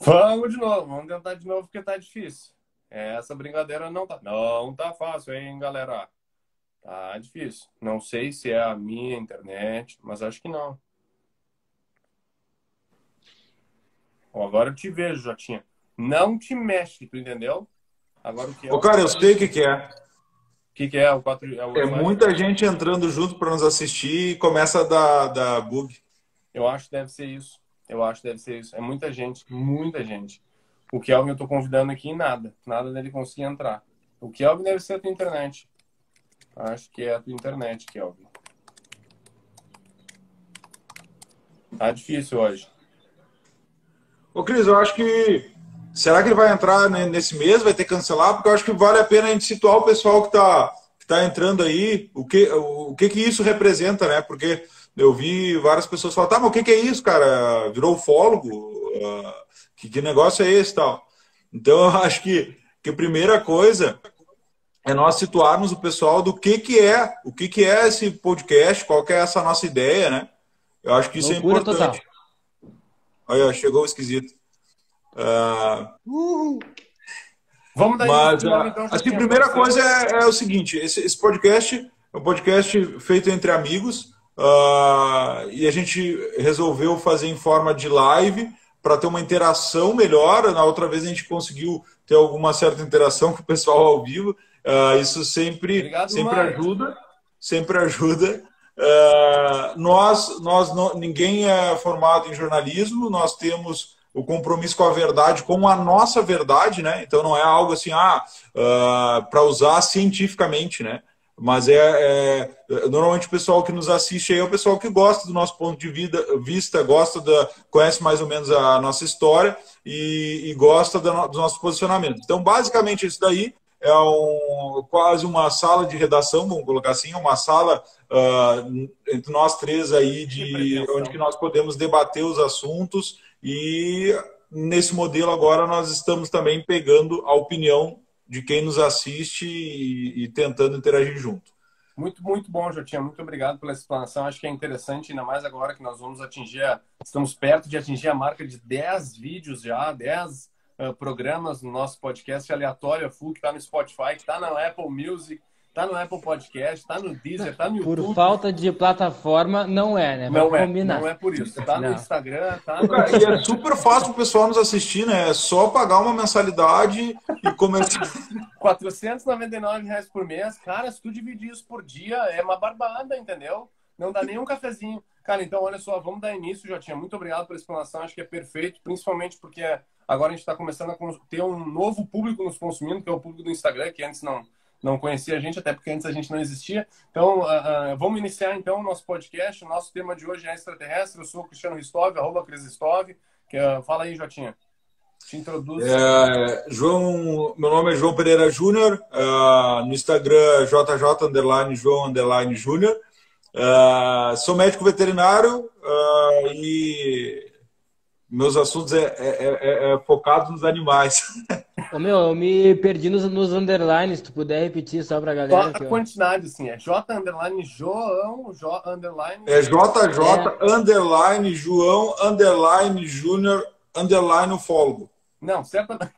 Vamos de novo, vamos tentar de novo porque tá difícil. Essa brincadeira não tá, não tá fácil, hein, galera? Tá difícil. Não sei se é a minha internet, mas acho que não. agora eu te vejo, Jotinha. Não te mexe, tu entendeu? Agora o que é? Ô, cara, eu sei o que, que é. O que, que é? O 4, é, o é muita gente entrando junto para nos assistir e começa a dar, dar bug. Eu acho que deve ser isso. Eu acho que deve ser isso. É muita gente, muita gente. O Kelvin eu tô convidando aqui nada. Nada dele conseguir entrar. O Kelvin deve ser a tua internet. Acho que é a tua internet, Kelvin. Tá difícil hoje. Ô, Cris, eu acho que. Será que ele vai entrar nesse mês? Vai ter que cancelar? Porque eu acho que vale a pena a gente situar o pessoal que está que tá entrando aí. O que, o que, que isso representa, né? Porque eu vi várias pessoas falar, tá, mas o que, que é isso, cara? Virou ufólogo? Uh, que, que negócio é esse tal? Então, eu acho que, que a primeira coisa é nós situarmos o pessoal do que, que é, o que, que é esse podcast, qual que é essa nossa ideia, né? Eu acho que isso é Loucura é importante. Total. Olha, chegou o esquisito. Uh... Vamos dar Mas, nome, então, assim, a primeira coisa é, é, o seguinte: esse, esse podcast é um podcast feito entre amigos. Uh, e a gente resolveu fazer em forma de live para ter uma interação melhor. Na outra vez a gente conseguiu ter alguma certa interação com o pessoal ao vivo. Uh, isso sempre, Obrigado, sempre ajuda, sempre ajuda. Uh, nós, nós não, ninguém é formado em jornalismo. Nós temos o compromisso com a verdade, com a nossa verdade, né? Então não é algo assim, ah, para usar cientificamente, né? Mas é, é, normalmente o pessoal que nos assiste aí é o pessoal que gosta do nosso ponto de vida, vista, gosta da, conhece mais ou menos a nossa história e, e gosta do, do nosso posicionamento. Então, basicamente, isso daí é um, quase uma sala de redação, vamos colocar assim, uma sala uh, entre nós três aí de onde que nós podemos debater os assuntos e nesse modelo agora nós estamos também pegando a opinião de quem nos assiste e, e, tentando interagir junto. Muito, muito bom, Jotinha. Muito obrigado pela explanação. Acho que é interessante, ainda mais agora que nós vamos atingir, a, estamos perto de atingir a marca de 10 vídeos já, 10 uh, programas no nosso podcast aleatório, full, que está no Spotify, que está na Apple Music, Tá no Apple Podcast, tá no Deezer, tá no YouTube. Por falta de plataforma, não é, né? Não é, combinar. não é por isso. Tá no Instagram, tá no... E é super fácil o pessoal nos assistir, né? É só pagar uma mensalidade e começar... 499 reais por mês. Cara, se tu dividir isso por dia, é uma barbada, entendeu? Não dá nem um cafezinho. Cara, então olha só, vamos dar início, Jotinha. Muito obrigado pela explanação, acho que é perfeito, principalmente porque agora a gente está começando a ter um novo público nos consumindo, que é o público do Instagram, que antes não não conhecia a gente, até porque antes a gente não existia. Então, uh, uh, vamos iniciar então o nosso podcast. O nosso tema de hoje é extraterrestre. Eu sou o Cristiano Ristov, arroba Cris Ristov. Que, uh, fala aí, Jotinha. Te introduz. É, João, meu nome é João Pereira Júnior. no Instagram, JJ underline João underline Júnior. sou médico veterinário e meus assuntos é, é, é, é focado nos animais. Ô, meu, eu me perdi nos, nos underlines, se tu puder repetir só pra galera. Só a quantidade, assim, é J underline João, J underline... É JJ é. underline João underline Júnior underline ufólogo. Não, certamente,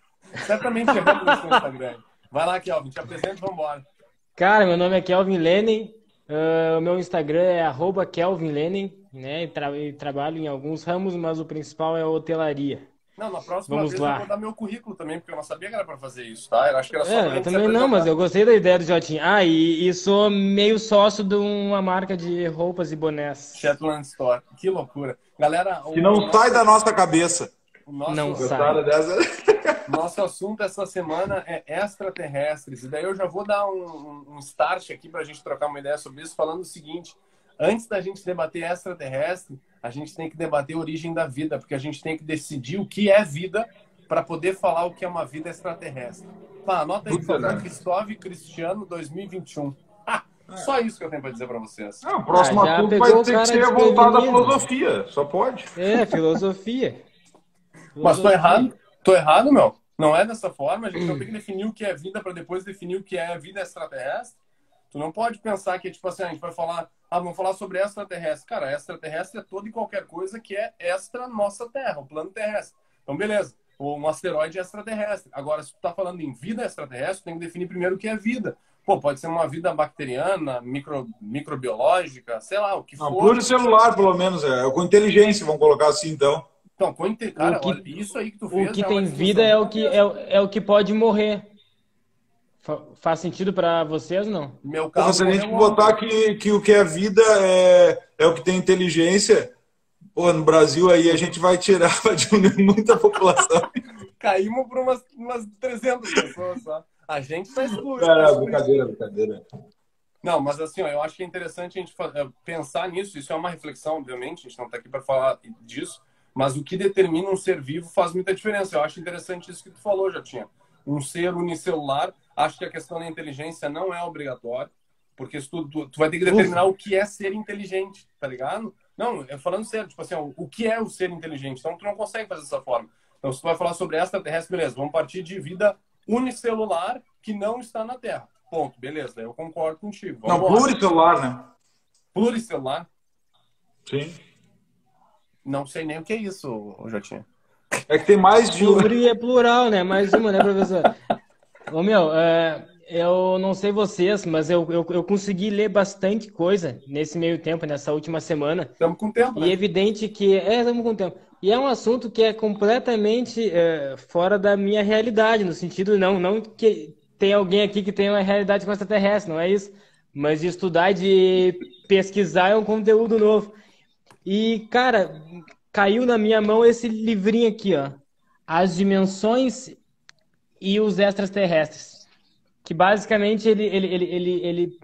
certamente erramos no Instagram. Vai lá, Kelvin, te apresento e vambora. Cara, meu nome é Kelvin Lenin, uh, o meu Instagram é arroba Kelvin Lenin, né, e, tra trabalho em alguns ramos, mas o principal é a hotelaria. Não, na próxima Vamos vez lá. eu vou dar meu currículo também, porque eu não sabia que era para fazer isso, tá? Eu acho que era só é, eu também não, mas eu gostei da ideia do Jotinho. Ah, e, e, sou meio sócio de uma marca de roupas e bonés. Shetland Store. Que loucura. Galera... Que não nosso... sai da nossa cabeça. Nosso... Não sai. Dessa... Nosso assunto essa semana é extraterrestres. E daí eu já vou dar um, um start aqui para a gente trocar uma ideia sobre isso, falando o seguinte antes da gente debater extraterrestre, a gente tem que debater a origem da vida, porque a gente tem que decidir o que é vida para poder falar o que é uma vida extraterrestre. Tá, anota aí, Cristóvão Cristiano 2021. Ah, só isso que eu tenho para dizer para vocês. Não, o próximo ah, assunto vai ter que ser voltado à filosofia, só pode. É, filosofia. Mas tô errado? Tô errado, meu? Não é dessa forma? A gente não tem que definir o que é vida para depois definir o que é vida extraterrestre? Tu não pode pensar que, tipo assim, a gente vai falar, ah, vamos falar sobre extraterrestre. Cara, extraterrestre é toda e qualquer coisa que é extra nossa Terra, o plano terrestre. Então, beleza. um asteroide extraterrestre. Agora, se tu tá falando em vida extraterrestre, tem que definir primeiro o que é vida. Pô, pode ser uma vida bacteriana, micro, microbiológica, sei lá, o que Não, for. Pluricelular, pelo menos, é. Com inteligência, vamos colocar assim, então. Então, com inte... cara, que, olha, isso aí que tu fez... O que é tem vida é o que, é, é o que pode morrer. Faz sentido para vocês, não? Meu caso, se a gente botar que, que o que é vida é, é o que tem inteligência, pô, no Brasil aí a gente vai tirar, vai diminuir muita população. Caímos por umas, umas 300 pessoas só. A gente tá excluído. É, brincadeira, brincadeira. Não, mas assim, ó, eu acho que é interessante a gente eh, pensar nisso. Isso é uma reflexão, obviamente, a gente não está aqui para falar disso, mas o que determina um ser vivo faz muita diferença. Eu acho interessante isso que tu falou, já tinha. Um ser unicelular Acho que a questão da inteligência não é obrigatória, porque tu, tu, tu vai ter que determinar Ufa. o que é ser inteligente, tá ligado? Não, eu falando sério, tipo assim, ó, o que é o ser inteligente? Então tu não consegue fazer dessa forma. Então se tu vai falar sobre extraterrestre, beleza, vamos partir de vida unicelular que não está na Terra. Ponto, beleza, eu concordo contigo. Vamos não, pluricelular, né? Pluricelular? Sim. Não sei nem o que é isso, Jotinha. É que tem mais de uma. é plural, né? Mais uma, né, professor? Ô, meu, é, eu não sei vocês, mas eu, eu, eu, consegui ler bastante coisa nesse meio tempo, nessa última semana. Estamos com tempo, né? E evidente que... É, estamos com tempo. E é um assunto que é completamente é, fora da minha realidade, no sentido não, não que tem alguém aqui que tem uma realidade com extraterrestre, não é isso. Mas de estudar, de pesquisar é um conteúdo novo. E, cara, caiu na minha mão esse livrinho aqui, ó. As dimensões e os extraterrestres, que basicamente ele, ele, ele, ele, ele,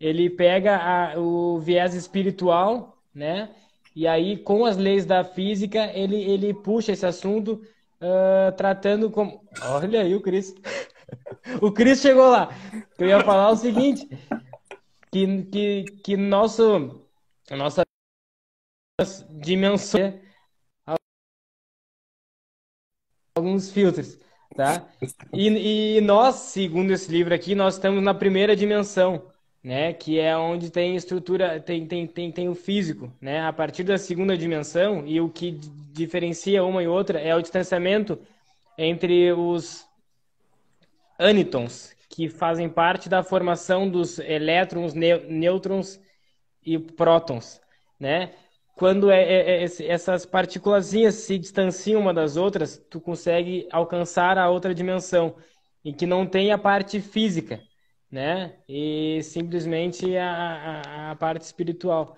ele pega a, o viés espiritual, né? E aí, com as leis da física, ele, ele puxa esse assunto uh, tratando como. Olha aí o Cris. o Cris chegou lá. Eu ia falar o seguinte: que, que, que nosso, nossa dimensão alguns filtros. Tá? E, e nós, segundo esse livro aqui, nós estamos na primeira dimensão, né? Que é onde tem estrutura, tem, tem, tem, tem o físico, né? A partir da segunda dimensão, e o que diferencia uma e outra é o distanciamento entre os ânitons, que fazem parte da formação dos elétrons, nêutrons e prótons, né? Quando é, é, é, essas partículas se distanciam uma das outras, tu consegue alcançar a outra dimensão, em que não tem a parte física, né? E simplesmente a, a, a parte espiritual.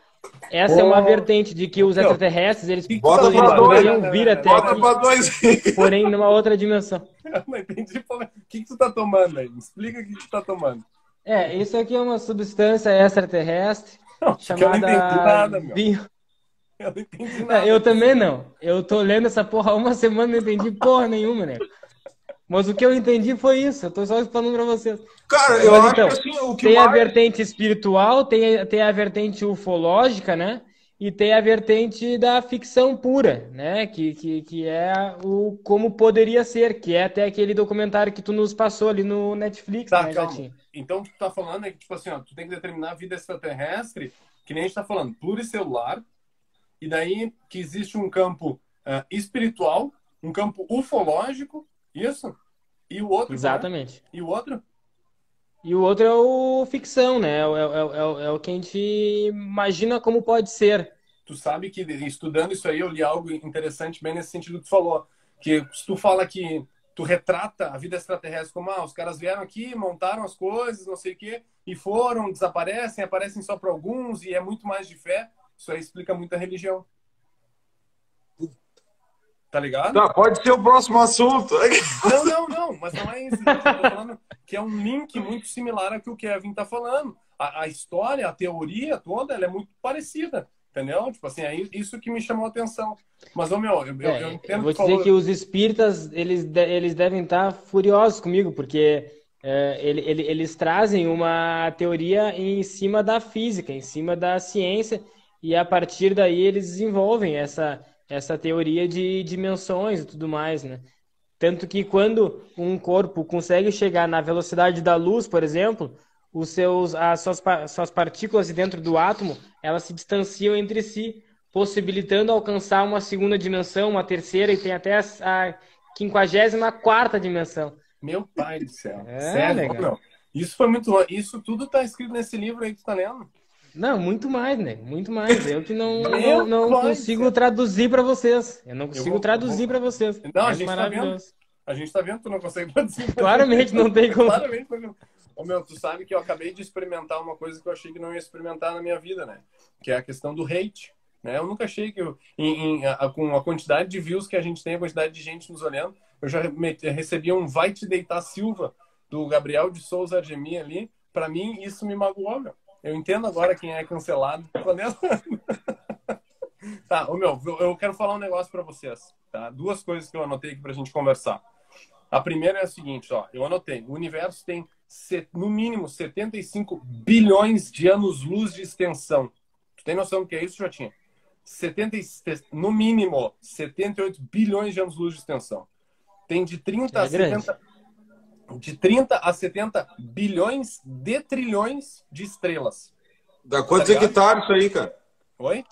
Essa oh. é uma vertente de que os extraterrestres, eles, eles poderiam vir até aqui, porém numa outra dimensão. Eu não entendi. O que, que tu tá tomando aí? explica o que, que tu tá tomando. É, isso aqui é uma substância extraterrestre não, chamada não entendi nada, meu. Bio... Eu não entendi nada. É, eu também não. Eu tô lendo essa porra há uma semana e não entendi porra nenhuma, né? Mas o que eu entendi foi isso. Eu tô só falando pra vocês. Cara, eu Mas, acho então, que assim, o que Tem mais... a vertente espiritual, tem, tem a vertente ufológica, né? E tem a vertente da ficção pura, né? Que, que, que é o como poderia ser, que é até aquele documentário que tu nos passou ali no Netflix, tá, né, calma. Então, o que tu tá falando é que, tipo assim, ó, tu tem que determinar a vida extraterrestre, que nem a gente tá falando, pluricelular, e daí que existe um campo uh, espiritual, um campo ufológico, isso? E o outro? Exatamente. E o outro? E o outro é o ficção, né? É, é, é, é, o que a gente imagina como pode ser. Tu sabe que estudando isso aí eu li algo interessante bem nesse sentido que tu falou. Que se tu fala que tu retrata a vida extraterrestre como ah, os caras vieram aqui, montaram as coisas, não sei o quê, e foram, desaparecem, aparecem só para alguns, e é muito mais de fé. Isso aí explica muita religião. Tá ligado? Tá, pode ser o próximo assunto. Não, não, não, mas não é isso. Eu tô falando que é um link muito similar ao que o Kevin tá falando. A, a história, a teoria toda, ela é muito parecida. Entendeu? Tipo assim, é isso que me chamou a atenção. Mas, ô meu, eu, é, eu entendo. Eu vou dizer falou... que os espíritas, eles, eles devem estar furiosos comigo, porque é, ele, ele, eles trazem uma teoria em cima da física, em cima da ciência, e a partir daí eles desenvolvem essa, essa teoria de dimensões e tudo mais, né? Tanto que quando um corpo consegue chegar na velocidade da luz, por exemplo, os seus, as suas, suas partículas dentro do átomo, elas se distanciam entre si, possibilitando alcançar uma segunda dimensão, uma terceira, e tem até a, a 54 dimensão. Meu pai do céu. É, Sério, legal. Isso foi muito. Isso tudo tá escrito nesse livro aí que tu tá lendo? Não, muito mais, né? Muito mais. Eu que não, não, não consigo traduzir para vocês. Eu não consigo eu traduzir para vocês. Não, é a gente maravilhoso. Tá vendo. A gente tá vendo que tu não consegue traduzir. Claramente não tem como. Claramente não. Ô, meu, tu sabe que eu acabei de experimentar uma coisa que eu achei que não ia experimentar na minha vida, né? Que é a questão do hate. Né? Eu nunca achei que, eu, em, em, a, com a quantidade de views que a gente tem, a quantidade de gente nos olhando, eu já recebi um Vai Te Deitar Silva do Gabriel de Souza Argemi ali. Para mim, isso me magoou, meu. Eu entendo agora quem é cancelado. tá, ô meu, eu quero falar um negócio para vocês, tá? Duas coisas que eu anotei aqui pra gente conversar. A primeira é a seguinte, ó, eu anotei. O universo tem no mínimo 75 bilhões de anos-luz de extensão. Tu tem noção do que é isso, Jotinha? 70, no mínimo 78 bilhões de anos-luz de extensão. Tem de 30 é a 70 de 30 a 70 bilhões de trilhões de estrelas. Dá quantos tá hectares isso aí, cara? Oi?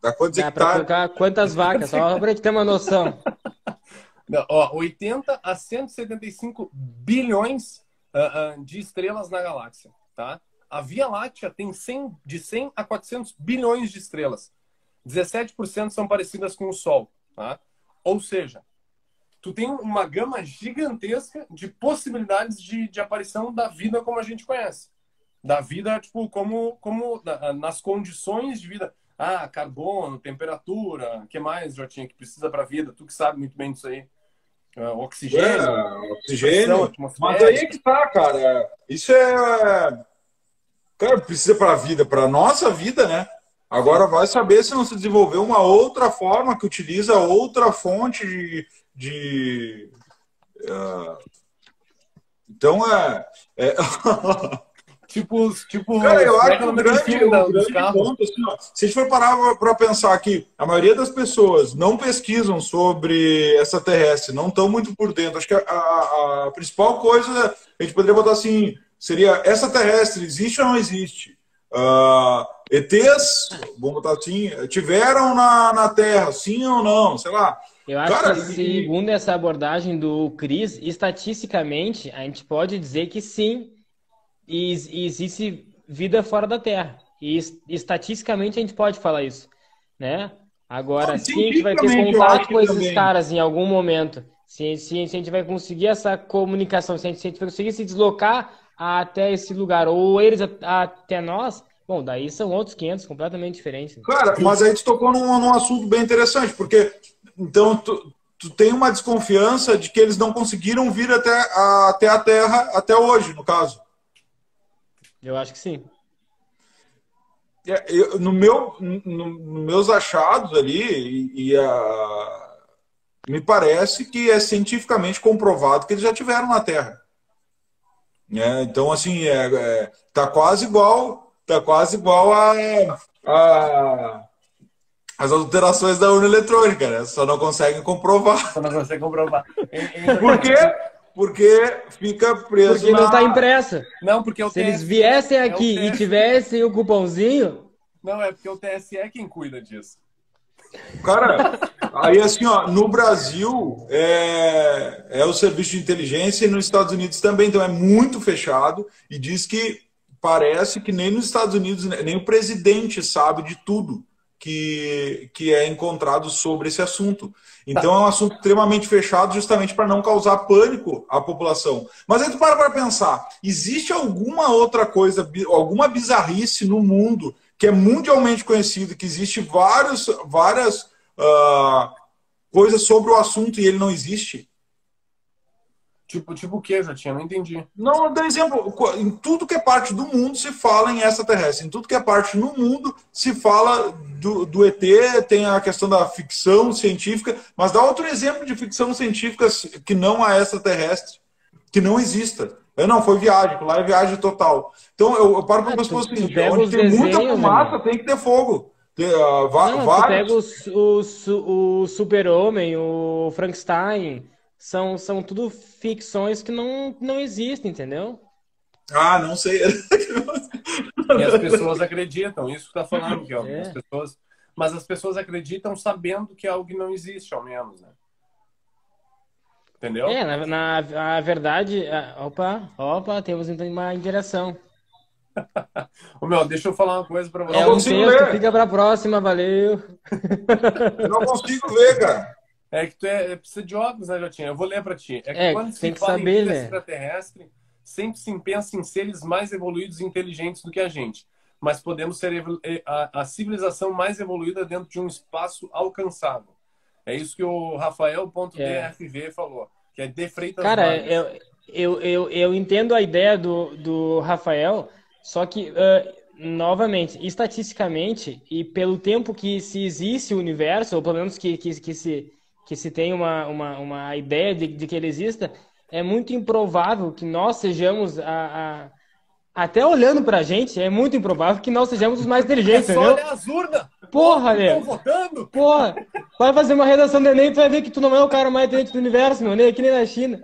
Dá quantos Dá hectares? colocar quantas vacas, só pra gente ter uma noção. Não, ó, 80 a 175 bilhões uh, uh, de estrelas na galáxia, tá? A Via Láctea tem 100, de 100 a 400 bilhões de estrelas. 17% são parecidas com o Sol, tá? Ou seja, tu tem uma gama gigantesca de possibilidades de, de aparição da vida como a gente conhece. Da vida, tipo, como, como nas condições de vida. Ah, carbono, temperatura, que mais, Jotinha, que precisa para a vida? Tu que sabe muito bem disso aí. Uh, oxigênio. É, oxigênio. Mas aí é que tá, cara. Isso é. Cara, precisa para a vida, para nossa vida, né? Agora vai saber se não se desenvolveu uma outra forma que utiliza outra fonte de, de uh, então é, é... tipo tipo cara eu acho que o grande, o grande ponto assim, ó, se a gente for parar para pensar que a maioria das pessoas não pesquisam sobre essa terrestre não estão muito por dentro. Acho que a, a, a principal coisa a gente poderia botar assim seria essa terrestre existe ou não existe? Uh, ETs, vamos botar assim, tiveram na, na Terra, sim ou não, sei lá. Eu acho Cara, que, segundo e... essa abordagem do Cris, estatisticamente, a gente pode dizer que sim, existe vida fora da Terra. E estatisticamente a gente pode falar isso, né? Agora, se a gente vai ter contato com esses também. caras em algum momento, se, se, se, a gente vai conseguir essa comunicação, se a gente, se a gente vai conseguir se deslocar até esse lugar, ou eles até nós, Bom, daí são outros 500 completamente diferentes. Cara, mas aí tu tocou num, num assunto bem interessante, porque então tu, tu tem uma desconfiança de que eles não conseguiram vir até a, até a Terra até hoje, no caso. Eu acho que sim. É, eu, no meu, no, no, meus achados ali, e, e a, me parece que é cientificamente comprovado que eles já tiveram na Terra. É, então, assim, é, é, tá quase igual Tá quase igual a, a as alterações da urna eletrônica, né? Só não conseguem comprovar. Só não conseguem comprovar. Por quê? Porque fica preso. Porque na... não está impressa. Não, porque o Se TSE, eles viessem é aqui é e tivessem o cupomzinho. Não, é porque o TSE é quem cuida disso. Cara, aí assim, ó, no Brasil é, é o serviço de inteligência e nos Estados Unidos também, então é muito fechado e diz que parece que nem nos Estados Unidos, nem o presidente sabe de tudo que, que é encontrado sobre esse assunto. Então tá. é um assunto extremamente fechado, justamente para não causar pânico à população. Mas aí tu para para pensar: existe alguma outra coisa, alguma bizarrice no mundo que é mundialmente conhecido, que existe vários, várias uh, coisas sobre o assunto e ele não existe? Tipo, tipo o que, Jotinha? Não entendi. Não, dá exemplo. Em tudo que é parte do mundo se fala em extraterrestre. Em tudo que é parte no mundo se fala do, do ET, tem a questão da ficção científica, mas dá outro exemplo de ficção científica que não a extraterrestre, que não exista. Eu, não, foi viagem, lá é viagem total. Então eu, eu paro para ah, o seguinte: onde tem desenhos, muita fumaça, tem que ter fogo. Tem, uh, não, vários... pega o, o, o Super-Homem, o Frankenstein são, são tudo ficções que não, não existem, entendeu? Ah, não sei. e as pessoas acreditam, isso que tá falando, que ó, é. as pessoas, mas as pessoas acreditam sabendo que é algo não existe, ao menos, né? Entendeu? É, na, na, na verdade, opa, opa, temos então uma direção. Ô, meu, deixa eu falar uma coisa pra você. É um texto, ler. fica pra próxima, valeu. Eu não consigo ver, cara. É que tu é, é, precisa de óculos, né, Jotinha? Eu vou ler pra ti. É que é, quando se fala saber, em vida né? extraterrestre, sempre se pensa em seres mais evoluídos e inteligentes do que a gente. Mas podemos ser a, a civilização mais evoluída dentro de um espaço alcançável. É isso que o Rafael.dfv é. falou, que é de Freitas Cara, eu, eu, eu, eu entendo a ideia do, do Rafael, só que, uh, novamente, estatisticamente, e pelo tempo que se existe o universo, ou pelo menos que, que, que, se, que se tem uma, uma, uma ideia de, de que ele exista, é muito improvável que nós sejamos a, a até olhando pra gente, é muito improvável que nós sejamos os mais inteligentes, é só entendeu? Olhar as urnas. Porra. Estão votando? Porra. Vai fazer uma redação do Enem e tu vai ver que tu não é o cara mais inteligente do universo, meu. Nem aqui nem na China.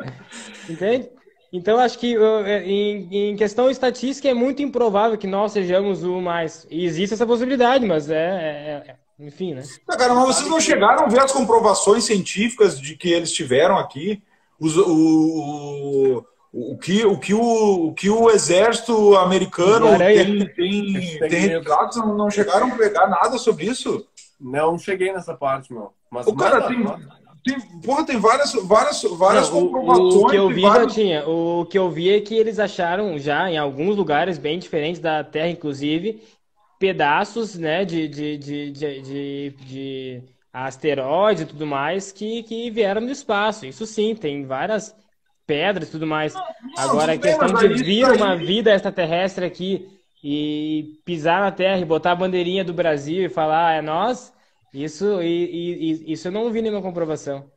Entende? Então, acho que é, em, em, questão estatística é muito improvável que nós sejamos o mais. E existe essa possibilidade, mas é, é, é enfim, né? Não, cara, mas vocês não chegaram a ver as comprovações científicas de que eles tiveram aqui? Os, o, o, o, que, o, que o, o que o exército americano tem, tem, tem retratos, não chegaram a pegar nada sobre isso? Não cheguei nessa parte, meu. Mas o cara tem, tem, porra, tem várias, várias, várias não, comprovações. O, o, que eu vi vários... já tinha. O que eu vi é que eles acharam já, em alguns lugares bem diferentes da Terra, inclusive, pedaços né, de, de, de, de, de, de asteroides e tudo mais que, que vieram do espaço. Isso sim, tem várias pedras e tudo mais. Não, Agora, a questão de vir uma vida extraterrestre aqui e pisar na Terra e botar a bandeirinha do Brasil e falar, ah, é nós, isso, e, e, isso eu não vi nenhuma comprovação.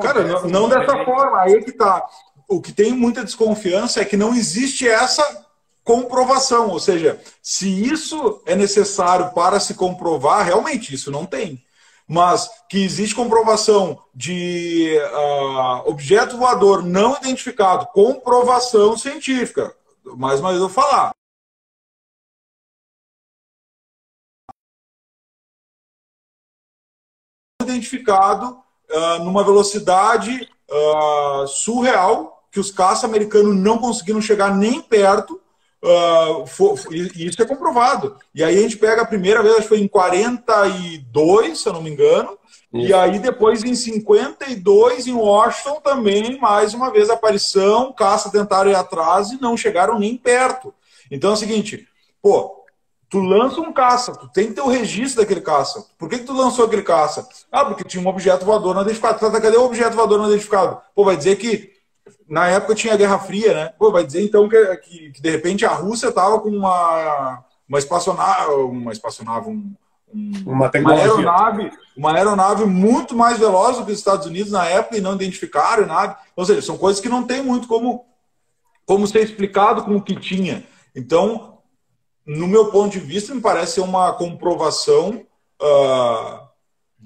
Cara, não, não dessa forma, aí que tá. O que tem muita desconfiança é que não existe essa comprovação, ou seja, se isso é necessário para se comprovar, realmente isso não tem. Mas que existe comprovação de uh, objeto voador não identificado, comprovação científica. Mais uma vez eu vou falar. Identificado uh, numa velocidade uh, surreal que os caças americanos não conseguiram chegar nem perto Uh, for, for, e isso é comprovado. E aí a gente pega a primeira vez, acho que foi em 42, se eu não me engano, isso. e aí depois em 52, em Washington, também, mais uma vez, aparição, caça tentaram ir atrás e não chegaram nem perto. Então é o seguinte, pô, tu lança um caça, tu tem que ter o registro daquele caça. Por que, que tu lançou aquele caça? Ah, porque tinha um objeto voador não identificado. Tá, tá, cadê o objeto voador não identificado? Pô, vai dizer que na época tinha a Guerra Fria, né? Pô, vai dizer então que, que, que de repente a Rússia estava com uma, uma espaçonave, uma espaçonave, um, um, uma, uma, aeronave, uma aeronave muito mais veloz do que os Estados Unidos na época e não identificaram nada. Ou seja, são coisas que não tem muito como, como ser explicado com o que tinha. Então, no meu ponto de vista, me parece uma comprovação uh,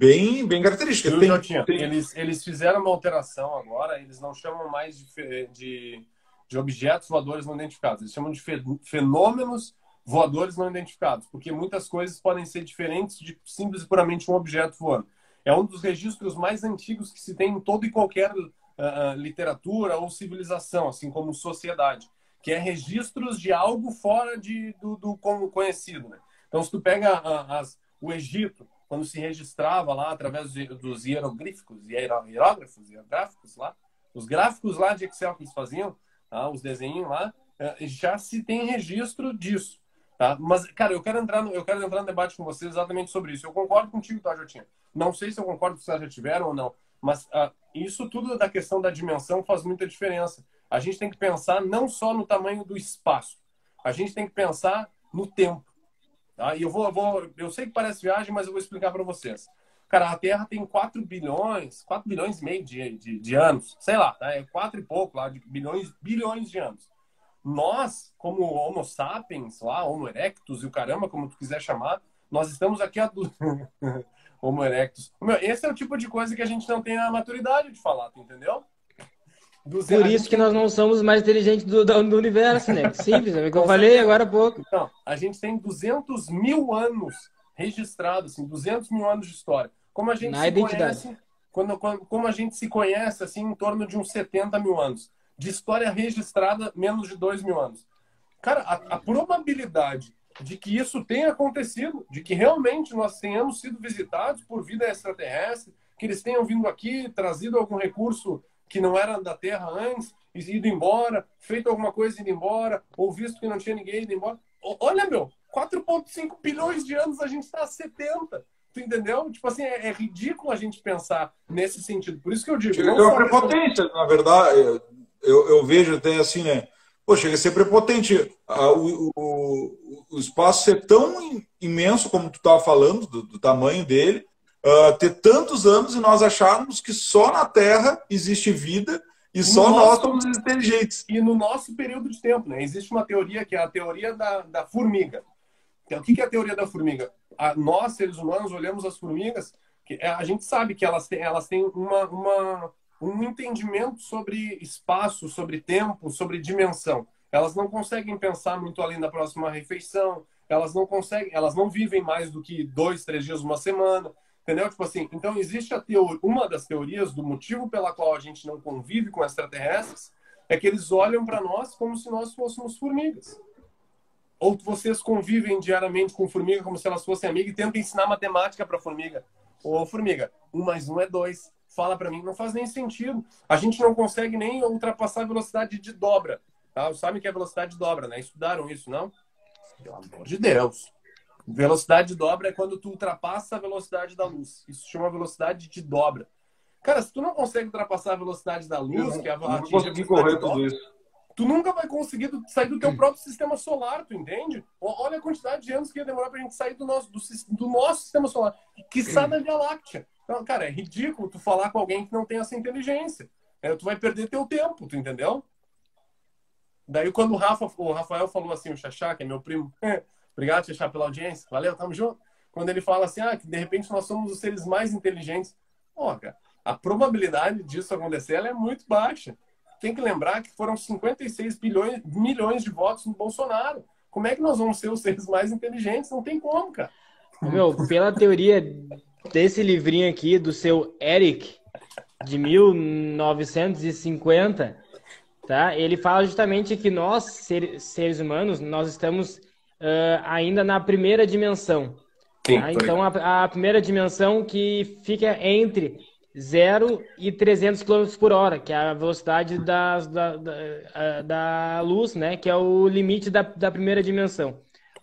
bem, bem característica. Tem, tem... Eles, eles fizeram uma alteração agora, eles não chamam mais de, de, de objetos voadores não identificados, eles chamam de fenômenos voadores não identificados, porque muitas coisas podem ser diferentes de simples e puramente um objeto voando. É um dos registros mais antigos que se tem em toda e qualquer uh, literatura ou civilização, assim como sociedade, que é registros de algo fora de, do, do conhecido. Né? Então, se tu pega uh, as, o Egito, quando se registrava lá através dos hieroglíficos, hierógrafos, hierográficos lá, os gráficos lá de Excel que eles faziam, tá? os desenhos lá, é, já se tem registro disso. Tá? Mas, cara, eu quero entrar no, eu quero entrar no debate com vocês exatamente sobre isso. Eu concordo contigo, tá, Jotinha? Não sei se eu concordo que vocês já tiveram ou não, mas uh, isso tudo da questão da dimensão faz muita diferença. A gente tem que pensar não só no tamanho do espaço, a gente tem que pensar no tempo. Tá? E eu vou, eu vou, eu sei que parece viagem, mas eu vou explicar para vocês. Cara, a Terra tem 4 bilhões, 4 bilhões e meio de, de, de, anos, sei lá, tá? É 4 e pouco lá, de bilhões, bilhões de anos. Nós, como Homo sapiens, lá, Homo erectus e o caramba, como tu quiser chamar, nós estamos aqui a Homo erectus. Meu, esse é o tipo de coisa que a gente não tem a maturidade de falar, entendeu? Por isso que nós não somos mais inteligentes do, do, universo, né? Simples, é o que eu falei agora há pouco. Então, a gente tem 200 mil anos registrados, assim, 200 mil anos de história. Como a gente Na se identidade. conhece quando, quando, como a gente se conhece, assim, em torno de uns 70 mil anos. De história registrada, menos de 2 mil anos. Cara, a, a probabilidade de que isso tenha acontecido, de que realmente nós tenhamos sido visitados por vida extraterrestre, que eles tenham vindo aqui, trazido algum recurso que não era da Terra antes, ido embora, feito alguma coisa e ido embora, ou visto que não tinha ninguém ido embora. Olha, meu, 4,5 bilhões de anos a gente está a 70. Tu entendeu? Tipo assim, é, é, ridículo a gente pensar nesse sentido. Por isso que eu digo. Chega uma prepotência, na verdade. Eu, eu vejo até assim, né? Pô, chega a ser prepotente. O, o, o espaço ser tão imenso, como tu estava falando, do, do, tamanho dele, uh, ter tantos anos e nós acharmos que só na Terra existe vida e no só nosso, nós somos inteligentes. E no nosso período de tempo, né? Existe uma teoria que é a teoria da, da formiga. Então, o que é a teoria da formiga? A, nós, seres humanos, olhamos as formigas, que é, a gente sabe que elas têm, elas têm uma, uma, um entendimento sobre espaço, sobre tempo, sobre dimensão. Elas não conseguem pensar muito além da próxima refeição, elas não conseguem, elas não vivem mais do que dois, três dias, uma semana, entendeu? Tipo assim, então existe a teoria, uma das teorias do motivo pela qual a gente não convive com extraterrestres é que eles olham para nós como se nós fôssemos formigas. Ou vocês convivem diariamente com formiga como se elas fossem amigas e tentam ensinar matemática para formiga. Ô, formiga, um mais um é dois. Fala para mim, não faz nem sentido. A gente não consegue nem ultrapassar a velocidade de dobra. Tá? Sabem que é velocidade de dobra, né? Estudaram isso, não? Pelo amor de Deus. Velocidade de dobra é quando tu ultrapassa a velocidade da luz. Isso chama velocidade de dobra. Cara, se tu não consegue ultrapassar a velocidade da luz, não, que é a, consegui correr tudo isso tu nunca vai conseguir sair do teu próprio sistema solar, tu entende? Olha a quantidade de anos que ia demorar pra gente sair do nosso, do, do nosso sistema solar. Que sai da Via Láctea. Então, cara, é ridículo tu falar com alguém que não tem essa inteligência. É, tu vai perder teu tempo, tu entendeu? Daí quando o, Rafa, o Rafael falou assim, o Xaxá, que é meu primo, obrigado, Xaxá, pela audiência, valeu, tamo junto. Quando ele fala assim, ah, que de repente nós somos os seres mais inteligentes. Ó, cara, a probabilidade disso acontecer é muito baixa tem que lembrar que foram 56 bilhões, milhões de votos no Bolsonaro. Como é que nós vamos ser os seres mais inteligentes? Não tem como, cara. Meu, pela teoria desse livrinho aqui do seu Eric, de 1950, tá? Ele fala justamente que nós, seres humanos, nós estamos uh, ainda na primeira dimensão. Sim, tá? Então, a, a, primeira dimensão que fica entre 0 e 300 km por hora, que é a velocidade das, da, da, da, luz, né? Que é o limite da, da primeira dimensão.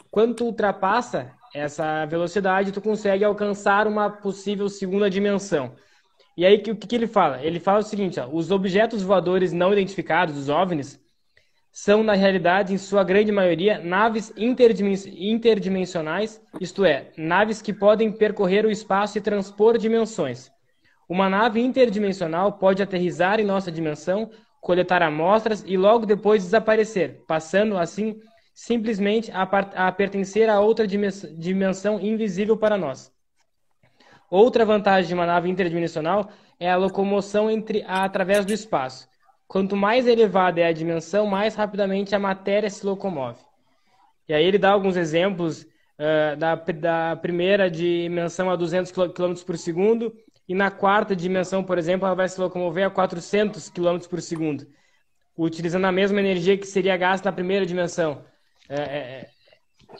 Quando tu ultrapassa essa velocidade, tu consegue alcançar uma possível segunda dimensão. E aí, o que, que ele fala? Ele fala o seguinte, ó, os objetos voadores não identificados, os OVNIs, são, na realidade, em sua grande maioria, naves interdimensionais, isto é, naves que podem percorrer o espaço e transpor dimensões. Uma nave interdimensional pode aterrizar em nossa dimensão, coletar amostras e logo depois desaparecer, passando assim simplesmente a, a pertencer a outra dimensão invisível para nós. Outra vantagem de uma nave interdimensional é a locomoção entre através do espaço. Quanto mais elevada é a dimensão, mais rapidamente a matéria se locomove. E aí ele dá alguns exemplos uh, da, da primeira dimensão a 200 km por segundo, e na quarta dimensão, por exemplo, ela vai se locomover a 400 km por segundo, utilizando a mesma energia que seria gasta na primeira dimensão. É, é,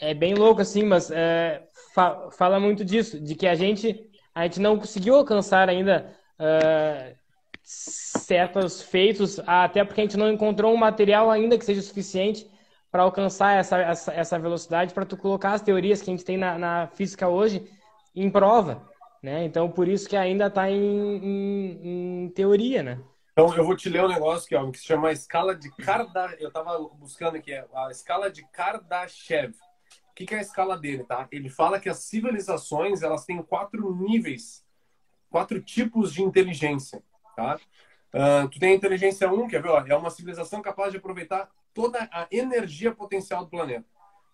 é bem louco assim, mas é, fa fala muito disso, de que a gente, a gente não conseguiu alcançar ainda uh, certos feitos, até porque a gente não encontrou um material ainda que seja suficiente para alcançar essa, essa, essa velocidade, para tu colocar as teorias que a gente tem na, na física hoje em prova. Né? Então, por isso que ainda está em, em, em, teoria, né? Então, eu vou te ler um negócio que, ó, que se chama escala de Kardashev. Eu estava buscando aqui, a escala de Kardashev. O que, que é a escala dele, tá? Ele fala que as civilizações, elas têm quatro níveis, quatro tipos de inteligência, tá? Uh, tu tem a inteligência 1, quer ver? Ó, é uma civilização capaz de aproveitar toda a energia potencial do planeta.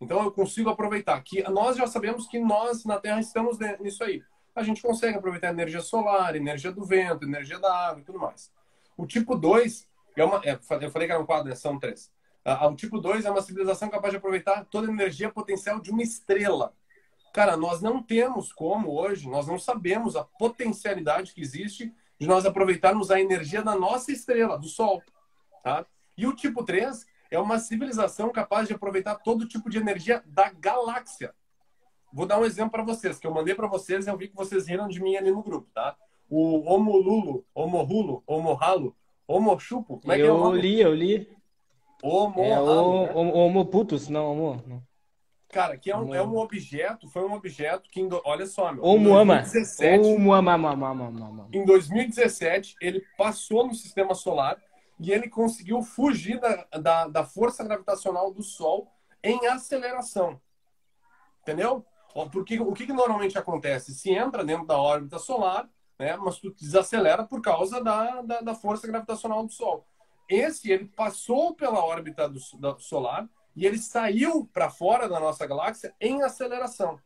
Então, eu consigo aproveitar. que Nós já sabemos que nós, na Terra, estamos nisso aí a gente consegue aproveitar a energia solar, energia do vento, energia da água e tudo mais. O tipo 2 é uma. É, eu falei que era um quadro, né? são três. Ah, o tipo 2 é uma civilização capaz de aproveitar toda a energia potencial de uma estrela. Cara, nós não temos como hoje, nós não sabemos a potencialidade que existe de nós aproveitarmos a energia da nossa estrela, do Sol. Tá? E o tipo 3 é uma civilização capaz de aproveitar todo tipo de energia da galáxia. Vou dar um exemplo para vocês, que eu mandei para vocês e eu vi que vocês riram de mim ali no grupo, tá? O Homolulo, Homorulo, Homohalo, Homochupo, como é que eu é o nome? li, eu li. Homo, é o, né? homo putus, não, homo. Não. Cara, que é um, é um objeto, foi um objeto que, olha só, meu. Oumuama. Em 2017, Oumuama. em 2017, ele passou no sistema solar e ele conseguiu fugir da, da, da força gravitacional do Sol em aceleração. Entendeu? Porque o que, que normalmente acontece? Se entra dentro da órbita solar, né, mas tu desacelera por causa da, da, da força gravitacional do Sol. Esse, ele passou pela órbita do, do solar e ele saiu para fora da nossa galáxia em aceleração.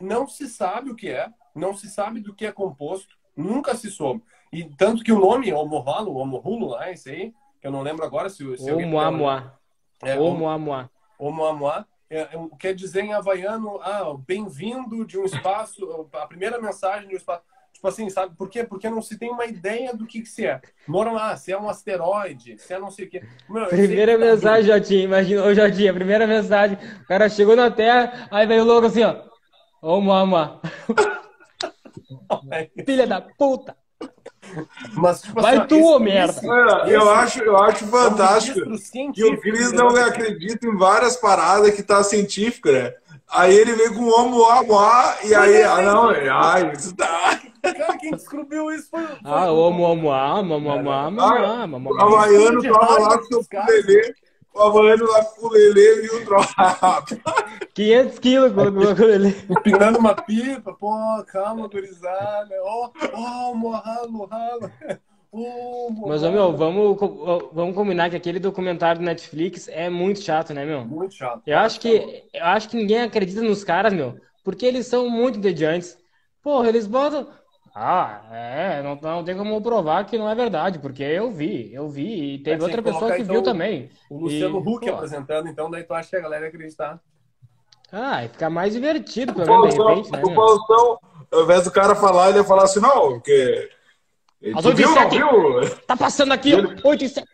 Não se sabe o que é, não se sabe do que é composto, nunca se soube. E tanto que o nome Omohalo, Omohulo, lá, esse aí, que eu não lembro agora se, se Oumuamua. É, Oumuamua. Oumuamua. É, é, quer dizer em havaiano, ah, bem-vindo de um espaço, a primeira mensagem de um espaço. Tipo assim, sabe? Por quê? Porque não se tem uma ideia do que, que se é. Moram lá, se é um asteroide, se é não sei o quê. Meu, primeira tá mensagem, Jotinho, imagina, ô Jotinho, a primeira mensagem, o cara chegou na Terra, aí veio logo assim, ó. Ô, mama. Filha da puta. Mas, tipo, Vai assim, tu, esse, merda! esse, eu, acho, eu acho fantástico que o Cris não né? acredita em várias paradas que tá científico, né? Aí ele veio com o homo amoá e aí, ah não, ai, isso tá. Cara, quem descobriu isso foi. foi ah, homo amoá, mamamá, mamamá, O Havaiano tava lá com o Lelê, o Havaiano lá com o Lelê viu o troço. 500 quilos com o Lelê. Empinando uma pipa, pô, calma, gurizada. Ó, ó, morralo, ralo. Mas, ó, meu, vamos, vamos combinar que aquele documentário do Netflix é muito chato, né, meu? Muito chato. Eu acho que, eu acho que ninguém acredita nos caras, meu, porque eles são muito entediantes. Porra, eles botam. Ah, é, não, não tem como provar que não é verdade, porque eu vi, eu vi, e teve outra pessoa que então, viu também. O Luciano e, Huck pô, apresentando, então daí tu acha que a galera ia acreditar. Ah, e fica mais divertido, pelo menos, de repente, né? O Faustão, ao invés do cara falar, ele ia falar assim, não, porque as 8 viu, 7. Viu? Tá passando aqui, Ele... 8 e 7.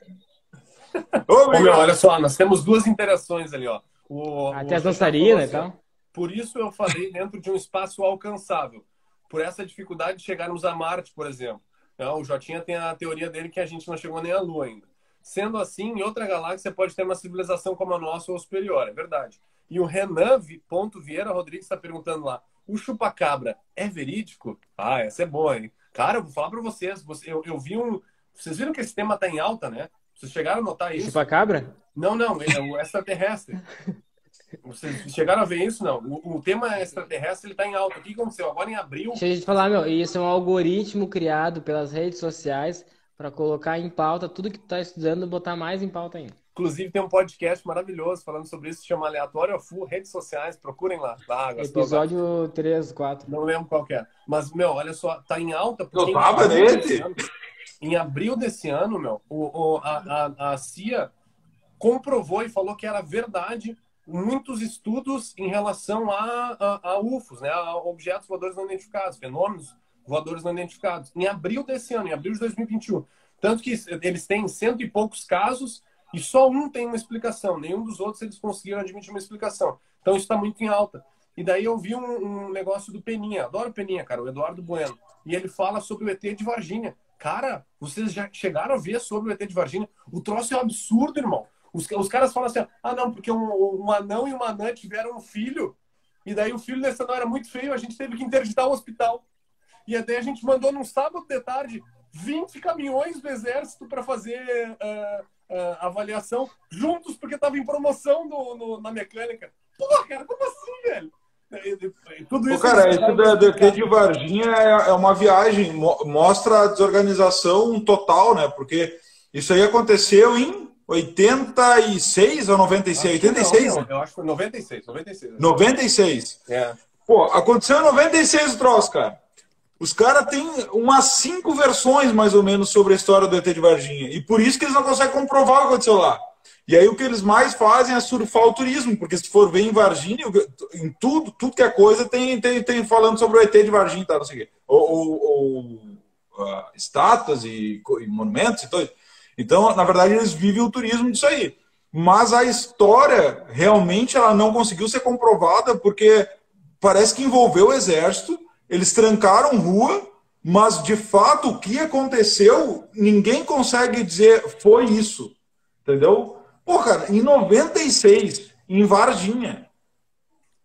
Ô, meu, olha só, nós temos duas interações ali, ó. O, Até as dançarinas e tal. Por isso eu falei dentro de um espaço alcançável. Por essa dificuldade de chegarmos a Marte, por exemplo. Não, o Jotinha tem a teoria dele que a gente não chegou nem à Lua ainda. Sendo assim, em outra galáxia pode ter uma civilização como a nossa ou superior, é verdade. E o Renan Ponto Vieira Rodrigues está perguntando lá: o chupacabra é verídico? Ah, essa é boa, hein? Cara, eu vou falar para vocês. Eu, eu vi um. Vocês viram que esse tema tá em alta, né? Vocês chegaram a notar isso? Chupacabra? Não, não, é o extraterrestre. Vocês chegaram a ver isso? Não. O, o tema extraterrestre ele tá em alta. O que aconteceu? Agora em abril. Deixa eu te falar, meu. Isso é um algoritmo criado pelas redes sociais para colocar em pauta tudo que tu tá estudando e botar mais em pauta ainda. Inclusive, tem um podcast maravilhoso falando sobre isso, chama Aleatório Full, redes sociais, procurem lá. Tá, Episódio 3, 4. Não lembro qual é. Mas, meu, olha só, tá em alta. Eu tava nesse? Em abril desse ano, meu, o, o a, a, a CIA comprovou e falou que era verdade muitos estudos em relação a, a, a UFOs, né, a objetos voadores não identificados, fenômenos voadores não identificados. Em abril desse ano, em abril de 2021. Tanto que eles têm cento e poucos casos e só um tem uma explicação, nenhum dos outros eles conseguiram admitir uma explicação. Então isso está muito em alta. E daí eu vi um, um, negócio do Peninha, adoro Peninha, cara, o Eduardo Bueno. E ele fala sobre o ET de Varginha. Cara, vocês já chegaram a ver sobre o ET de Varginha? O troço é um absurdo, irmão. Os, os caras falam assim: ah, não, porque um, um anão e uma anã tiveram um filho. E daí o filho desse anão era muito feio, a gente teve que interditar o hospital. E daí a gente mandou num sábado de tarde 20 caminhões do exército para fazer uh, uh, avaliação juntos porque tava em promoção no, no, na mecânica. Pô, cara, como assim, velho? Tudo isso Pô, cara, isso da, do ET de Varginha é, é uma viagem, mostra a desorganização total, né? Porque isso aí aconteceu em 86 ou 96? Acho 86? Não, não, eu acho que foi 96, 96. 96. É. Pô, aconteceu em 96 o troço, cara. Os caras têm umas cinco versões, mais ou menos, sobre a história do ET de Varginha. E por isso que eles não conseguem comprovar o que aconteceu lá. E aí o que eles mais fazem é surfar o turismo, porque se for ver em Varginha, em tudo, tudo que é coisa, tem, tem, tem falando sobre o ET de Varginha, tá? Não sei o quê. Ou, ou, ou uh, estátuas e, e monumentos e tudo. Então, na verdade, eles vivem o turismo disso aí. Mas a história realmente ela não conseguiu ser comprovada porque parece que envolveu o exército, eles trancaram rua, mas de fato o que aconteceu, ninguém consegue dizer foi isso. Entendeu? Pô, cara, em 96, em Varginha,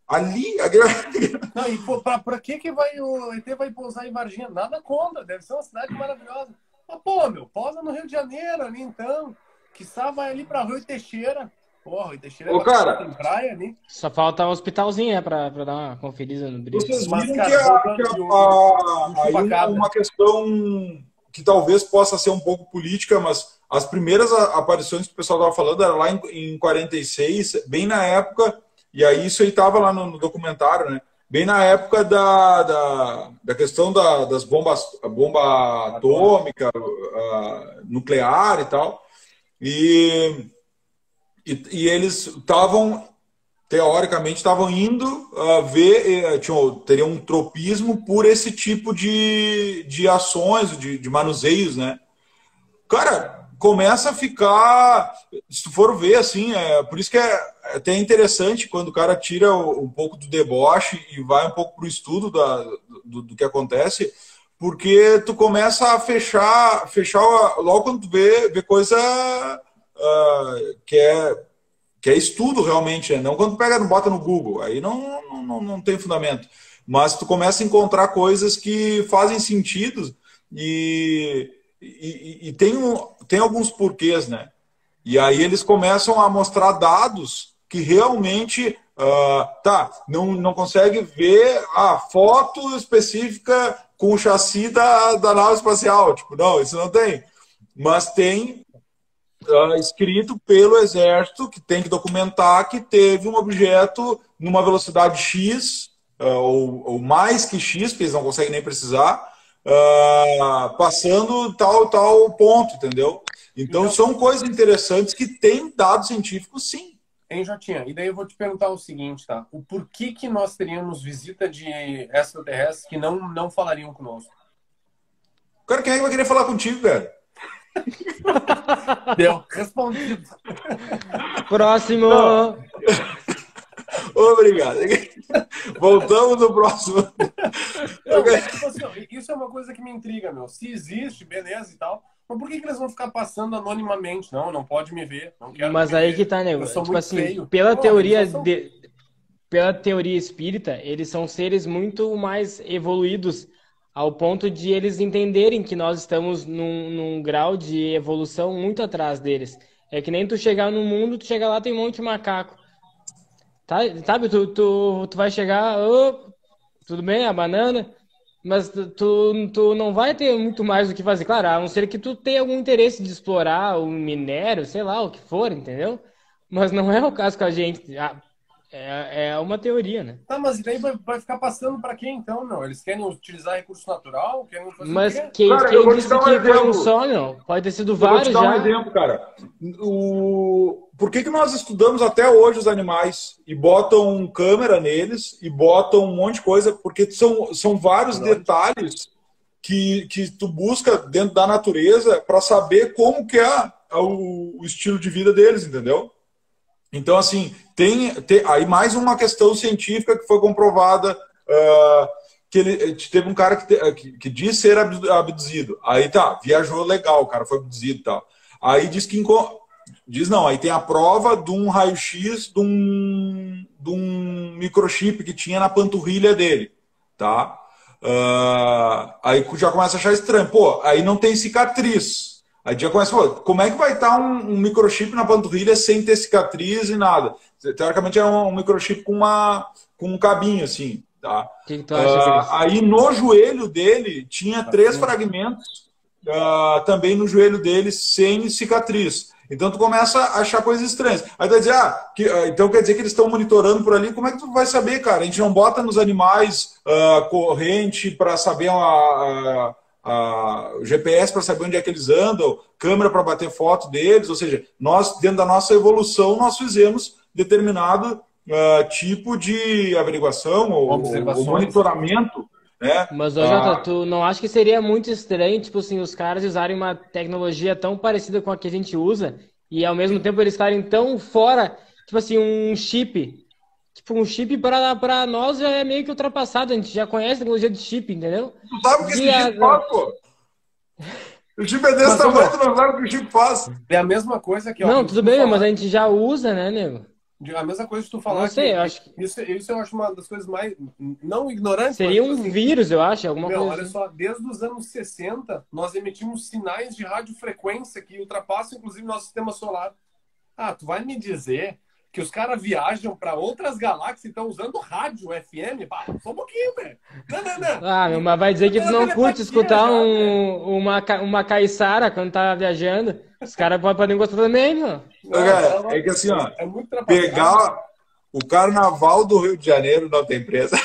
ali. A... Não, e pra que, que vai, o ET vai pousar em Varginha? Nada contra, deve ser uma cidade maravilhosa. Mas, pô, meu, pousa no Rio de Janeiro ali então. Quiçá vai ali pra Rio Teixeira. Porra, Rio Teixeira Ô, cara, tem praia ali. Só falta um hospitalzinho, né, pra, pra dar uma conferida no brilho. Vocês viram que, a, que a, a, aí uma questão que talvez possa ser um pouco política, mas as primeiras aparições que o pessoal estava falando era lá em, em 46, bem na época, e aí isso aí estava lá no, no, documentário, né? Bem na época da, da, da questão da, das bombas, bomba atômica, nuclear e tal. E, e, e eles estavam, teoricamente, estavam indo uh, ver, uh, tinham, teriam um tropismo por esse tipo de, de ações, de, de manuseios, né? Cara, começa a ficar, se tu for ver, assim, é, por isso que é até interessante quando o cara tira um pouco do deboche e vai um pouco para o estudo da, do, do, que acontece, porque tu começa a fechar, fechar logo quando tu vê, vê coisa uh, que, é, que é estudo realmente, né? não quando pega e bota no Google, aí não, não, não tem fundamento. Mas tu começa a encontrar coisas que fazem sentido e e, e, tem, um, tem alguns porquês, né? E aí eles começam a mostrar dados que realmente uh, tá, não, não consegue ver a foto específica com o chassi da, da nave espacial. Tipo, não, isso não tem. Mas tem uh, escrito pelo exército que tem que documentar que teve um objeto numa velocidade X, uh, ou, ou mais que X, que eles não conseguem nem precisar, uh, passando tal tal ponto, entendeu? Então, então, são coisas interessantes que têm dados científicos, sim. Hein, Jotinha? E daí eu vou te perguntar o seguinte, tá? O porquê que nós teríamos visita de extraterrestres que não, não falariam conosco? Cara, quem é que vai querer falar contigo, cara? Deu, respondido. Próximo. Obrigado. Voltamos no próximo. Não, tipo assim, isso é uma coisa que me intriga, meu. Se existe, beleza e tal. Mas por que, que eles vão ficar passando anonimamente? Não, não pode me ver. Não quero Mas aí ver. que tá, nego. Tipo assim, feio. pela Pô, teoria são... de... pela teoria espírita, eles são seres muito mais evoluídos ao ponto de eles entenderem que nós estamos num, num grau de evolução muito atrás deles. É que nem tu chegar no mundo, tu chega lá tem um monte de macaco. Tá, sabe, tu, tu, tu vai chegar, oh, tudo bem, a banana, mas tu, tu não vai ter muito mais o que fazer. Claro, a não ser que tu tenha algum interesse de explorar o minério, sei lá, o que for, entendeu? Mas não é o caso com a gente. É, é uma teoria, né? Tá, mas e daí vai, vai ficar passando para quem então, não? Eles querem utilizar recurso natural? Querem fazer mas quem, cara, quem disse um que exemplo. foi um só, não? Pode ter sido vários já. vou te dar já. um exemplo, cara. O... Por que, que nós estudamos até hoje os animais e botam câmera neles e botam um monte de coisa? Porque são, são vários detalhes que, que tu busca dentro da natureza para saber como que é o, o estilo de vida deles, entendeu? Então, assim, tem, tem, aí mais uma questão científica que foi comprovada. Uh, que ele teve um cara que, que, que, diz ser abduzido. Aí tá, viajou legal, o cara foi abduzido tal. Aí diz que diz não, aí tem a prova de um raio-x de um, de um microchip que tinha na panturrilha dele, tá? Uh, aí já começa a achar estranho. Pô, aí não tem cicatriz. Aí já começa falar, como é que vai estar um, um, microchip na panturrilha sem ter cicatriz e nada? Teoricamente é um, um microchip com, uma, com um cabinho assim. Tá? Uh, aí no joelho dele tinha tá três fragmentos uh, também no joelho dele sem cicatriz. Então tu começa a achar coisas estranhas. Aí tu vai dizer, ah, que, uh, então quer dizer que eles estão monitorando por ali. Como é que tu vai saber, cara? A gente não bota nos animais corrente para saber a, a, o GPS para saber onde é que eles andam, câmera para bater foto deles, ou seja, nós, dentro da nossa evolução, nós fizemos determinado uh, tipo de averiguação ou, ou, monitoramento Né? Mas, ô, Jota, ah, tu não acha que seria muito estranho, tipo assim, os caras usarem uma tecnologia tão parecida com a que a gente usa e ao mesmo tempo eles estarem tão fora, tipo assim, um chip. Tipo, um chip para nós já é meio que ultrapassado, a gente já conhece a tecnologia de chip, entendeu? Tu sabe o que esse chip faz, pô? O chip é desse tamanho, tu não sabe o que o chip faz. É a mesma coisa que... Ó, não, tudo bem, falar. mas a gente já usa, né, nego? A mesma coisa que tu falar. Não sei, eu acho que... Isso, isso eu acho uma das coisas mais. Não ignorantes. Seria um assim, vírus, eu acho, alguma meu, coisa. Olha assim. só, desde os anos 60, nós emitimos sinais de radiofrequência que ultrapassam, inclusive, nosso sistema solar. Ah, tu vai me dizer que os caras viajam para outras galáxias e estão usando rádio FM. Pá, só um pouquinho, velho. Não, não, não. Ah, mas vai dizer que tu não curte escutar um, uma, uma caiçara quando tá viajando. Os caras podem gostar também, meu. Cara, é que assim, ó, é pegar o carnaval do Rio de Janeiro não tem preço.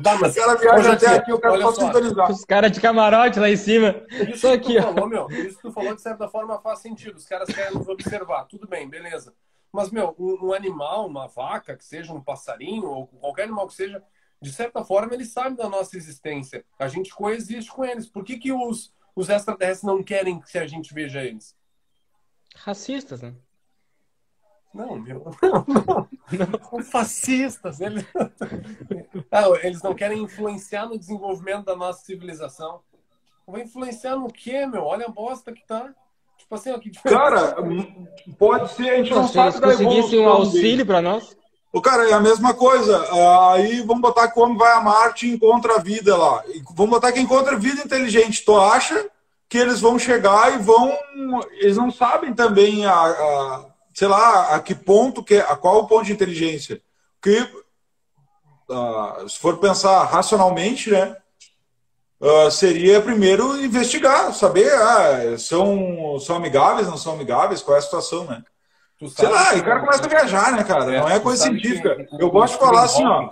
Dá, mas... O cara viaja até aqui, o cara pode sintonizar. Os caras de camarote lá em cima. Isso que aqui, tu falou, meu, isso que tu falou, de certa forma, faz sentido. Os caras querem nos observar. Tudo bem, beleza. Mas, meu, um, um, animal, uma vaca, que seja um passarinho, ou qualquer animal que seja, de certa forma, eles sabem da nossa existência. A gente coexiste com eles. Por que, que os, os extraterrestres não querem que a gente veja eles? Racistas, né? Não, meu. Não, não. São fascistas. Eles... Não, eles não querem influenciar no desenvolvimento da nossa civilização. Vai influenciar no quê, meu? Olha a bosta que tá. Tipo assim, ó, que Cara, pode ser, a gente não, sabe da conseguissem um auxílio para nós. O cara, é a mesma coisa. Ah, aí vamos botar que o homem vai a Marte e encontra a vida lá. vamos botar que encontra vida inteligente. Tu acha que eles vão chegar e vão. Eles não sabem também a, a sei lá, a que ponto, que, a qual o ponto de inteligência. Que, uh, se for pensar racionalmente, né, uh, seria primeiro investigar, saber, ah, são, são amigáveis, não são amigáveis, qual é a situação, né? Sei lá, e o cara começa a viajar, né, cara? É, não é coisa científica. Que, Eu gosto de falar assim, ó,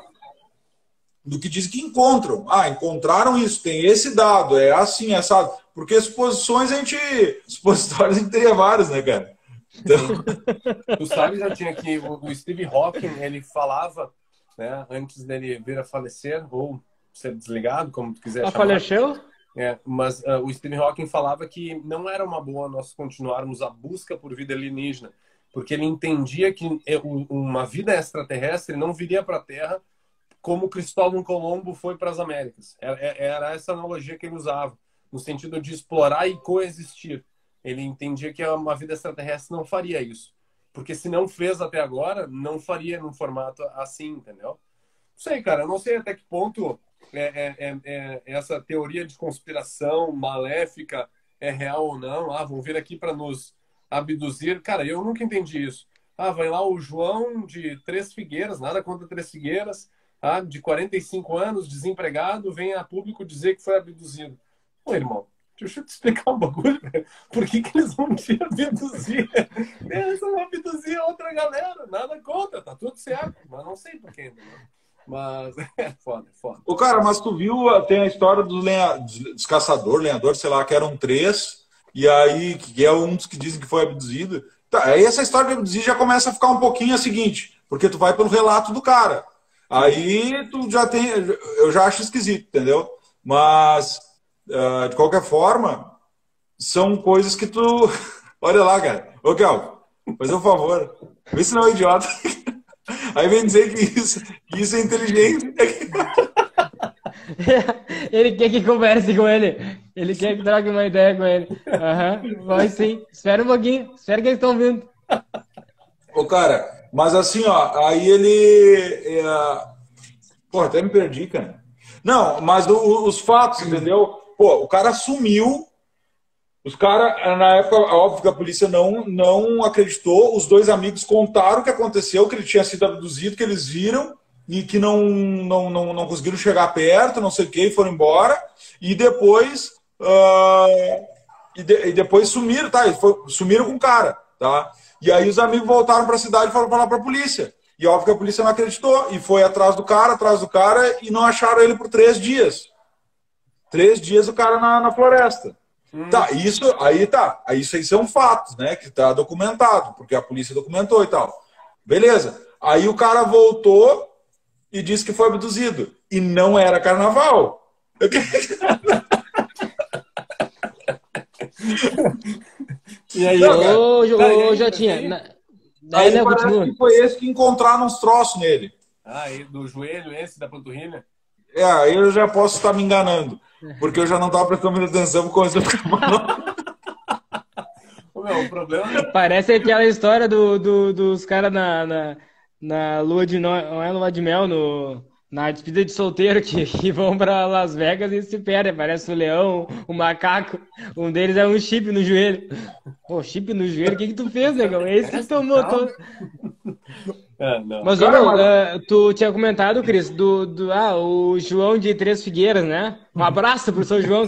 do que dizem que encontram. Ah, encontraram isso, tem esse dado, é assim, essa. Porque suposições a gente. Supositórios a gente teria vários, né, cara? Então... tu sabe, já tinha que o Steve Hawking, ele falava, né, antes dele vir a falecer, ou ser desligado, como tu quiser a chamar. faleceu? É, mas uh, o Steve Hawking falava que não era uma boa nós continuarmos a busca por vida alienígena, porque ele entendia que é, uma vida extraterrestre não viria para a Terra como Cristóvão Colombo foi para as Américas. Era, é, era essa analogia que ele usava, no sentido de explorar e coexistir. Ele entendia que uma vida extraterrestre não faria isso. Porque se não fez até agora, não faria num formato assim, entendeu? Não sei, cara. Não sei até que ponto é, é, é, é essa teoria de conspiração maléfica é real ou não. Ah, vão vir aqui para nos abduzir. Cara, eu nunca entendi isso. Ah, vai lá o João de Três Figueiras, nada contra Três Figueiras, ah, de 45 anos, desempregado, vem a público dizer que foi abduzido. Ô, irmão, Deixa eu te explicar um bagulho, velho. Por que, que eles vão te abduzir? Eles vão abduzir outra galera. Nada contra, tá tudo certo. Mas não sei por que ainda. Né? Mas é foda, é foda. O cara, mas tu viu, tem a história dos, lenha, dos caçadores, lenhadores, sei lá, que eram três, e aí, que é um dos que dizem que foi abduzido. Tá, aí essa história de abduzir já começa a ficar um pouquinho a seguinte, porque tu vai pelo relato do cara. Aí tu já tem. Eu já acho esquisito, entendeu? Mas Uh, de qualquer forma, são coisas que tu. Olha lá, cara. Ô, Kel, faz um favor. Vê se não é idiota. Aí vem dizer que isso, que isso é inteligente. ele quer que converse com ele. Ele quer que troque uma ideia com ele. Uhum, vai sim. Espera um pouquinho. Espera que eles estão vindo. Ô, cara, mas assim, ó, aí ele. É... Pô, até me perdi, cara. Não, mas o, os fatos, entendeu? Pô, o cara sumiu. Os caras, na época, óbvio que a polícia não, não acreditou. Os dois amigos contaram o que aconteceu, que ele tinha sido abduzido, que eles viram e que não, não, não, não conseguiram chegar perto, não sei o que, e foram embora. E depois. Uh, e, de, e, depois sumiram, tá? Foi, sumiram com o cara, tá? E aí os amigos voltaram para a cidade e foram falar para a polícia. E óbvio que a polícia não acreditou e foi atrás do cara, atrás do cara e não acharam ele por três dias. Três dias o cara na, na floresta. Hum. Tá, isso aí tá. Isso aí são fatos, né? Que tá documentado, porque a polícia documentou e tal. Beleza. Aí o cara voltou e disse que foi abduzido. E não era carnaval. e aí, ô, ô, ô Jotinha, na... aí né, parece que foi esse que encontraram uns troços nele. Ah, e do joelho esse, da panturrilha? É, aí eu já posso estar me enganando, porque eu já não estava prestando muita atenção com coisa Meu, o problema é... Parece aquela história do, do dos caras na, na, na lua de... Não é lua de mel, no na despedida de solteiro que, que vão para Las Vegas e se perdem. Parece o leão, o macaco. Um deles é um chip no joelho. Pô, chip no joelho, o que, que tu fez, negão? É isso que tomou todo. É, mas, Cara, mas... Uh, tu tinha comentado, Cris, do, do ah, o João de Três Figueiras, né? Um abraço pro São João.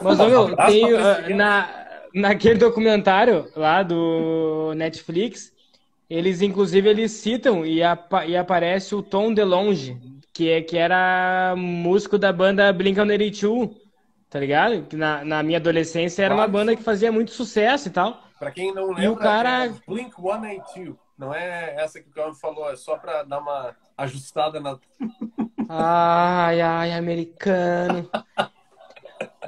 Mas, ô, meu, tem uh, na, naquele documentário lá do Netflix, eles, inclusive, eles citam e, apa e aparece o Tom DeLonge, que, é, que era músico da banda Blink-182, tá ligado? Que na, na minha adolescência era uma banda que fazia muito sucesso e tal. Pra quem não lembra, e o cara... é Blink-182. Não é essa que o Calvin falou, é só pra dar uma ajustada na... Ai, ai, americano.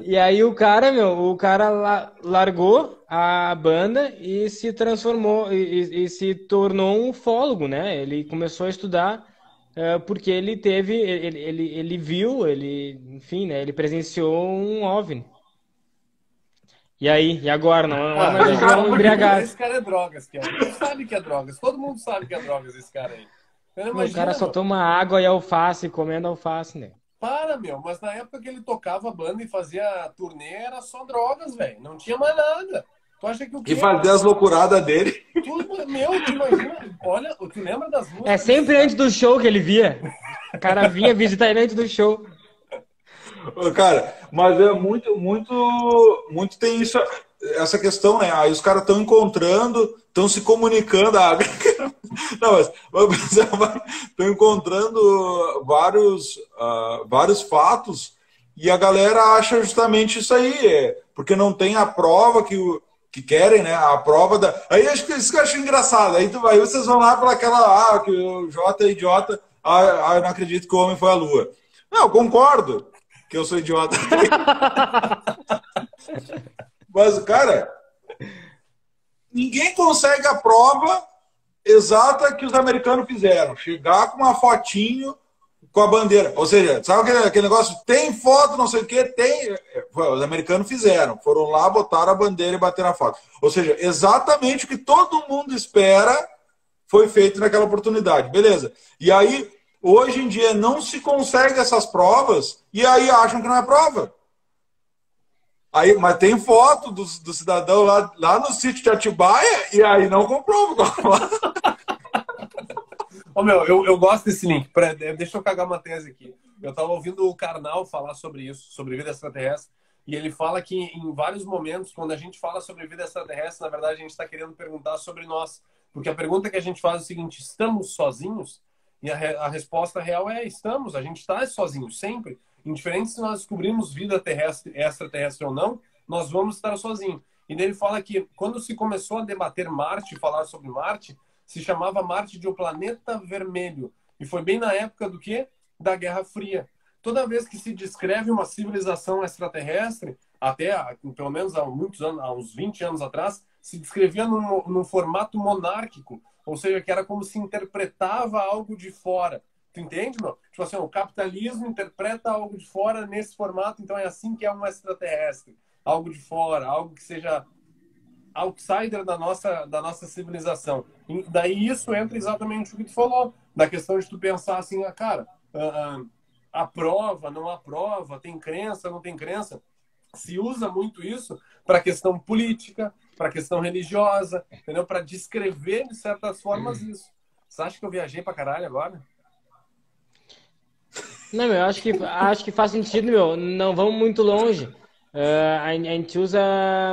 E aí o cara, meu, o cara largou a banda e se transformou e, e, e se tornou um ufólogo, né? Ele começou a estudar porque ele teve, ele, ele, ele viu, ele, enfim, né, ele presenciou um OVNI. E aí, e agora? Não, não, ah, não, não, não embriagado. Esse cara é drogas, cara. Ele sabe que é drogas. Todo mundo sabe que é drogas esse cara aí. Imagina, o cara só toma água e alface, comendo alface, né? Para, meu. Mas na época que ele tocava banda e fazia turnê, era só drogas, velho. Não tinha mais nada. Tu acha que o quê? E fazer as loucuradas dele. Tudo, meu, tu imagina. Olha, tu lembra das músicas? É sempre antes do show que ele via. O cara vinha visitar ele antes do show. Cara, mas é muito, muito, muito tem isso, essa questão, né? Aí os caras estão encontrando, estão se comunicando. Ah, não, mas estão encontrando vários, uh, vários fatos e a galera acha justamente isso aí, é, porque não tem a prova que o que querem, né? A prova da. Aí acho que isso que eu acho engraçado. Aí, tu, aí vocês vão lá para aquela. Ah, que o Jota é idiota. Ah, ah, eu não acredito que o homem foi à lua. Não, concordo que eu sou idiota. Mas, cara, ninguém consegue a prova exata que os americanos fizeram. Chegar com uma fotinho com a bandeira. Ou seja, sabe aquele, negócio? Tem foto, não sei o quê, tem. Os americanos fizeram. Foram lá, botaram a bandeira e bateram a foto. Ou seja, exatamente o que todo mundo espera foi feito naquela oportunidade. Beleza. E aí, hoje em dia, não se consegue essas provas e aí acham que não é prova. Aí, mas tem foto do, do cidadão lá, lá no sítio de Atibaia e aí não comprova. Ô, meu, eu, eu gosto desse link. Pra, deixa eu cagar uma tese aqui. Eu estava ouvindo o Karnal falar sobre isso, sobre vida extraterrestre, e ele fala que em vários momentos, quando a gente fala sobre vida extraterrestre, na verdade a gente está querendo perguntar sobre nós. Porque a pergunta que a gente faz é o seguinte: estamos sozinhos? E a, a resposta real é: estamos, a gente está sozinho, sempre. Indiferente se nós descobrimos vida terrestre, extraterrestre ou não, nós vamos estar sozinhos. E nele fala que quando se começou a debater Marte, falar sobre Marte, se chamava Marte de o planeta vermelho. E foi bem na época do que? Da Guerra Fria. Toda vez que se descreve uma civilização extraterrestre, até pelo menos há muitos anos, há uns 20 anos atrás, se descrevia num, num formato monárquico, ou seja, que era como se interpretava algo de fora. Tu entende, meu? Tipo assim, o capitalismo interpreta algo de fora nesse formato, então é assim que é um extraterrestre. Algo de fora, algo que seja outsider da nossa, da nossa civilização. E daí isso entra exatamente o que tu falou, da questão de tu pensar assim, ah, cara, uh, aprova, não aprova, tem crença, não tem crença. Se usa muito isso para questão política, para questão religiosa, entendeu? Para descrever de certas formas isso. Você acha que eu viajei para caralho agora? Não, meu, acho que acho que faz sentido, meu. Não vamos muito longe. Uh, a, gente usa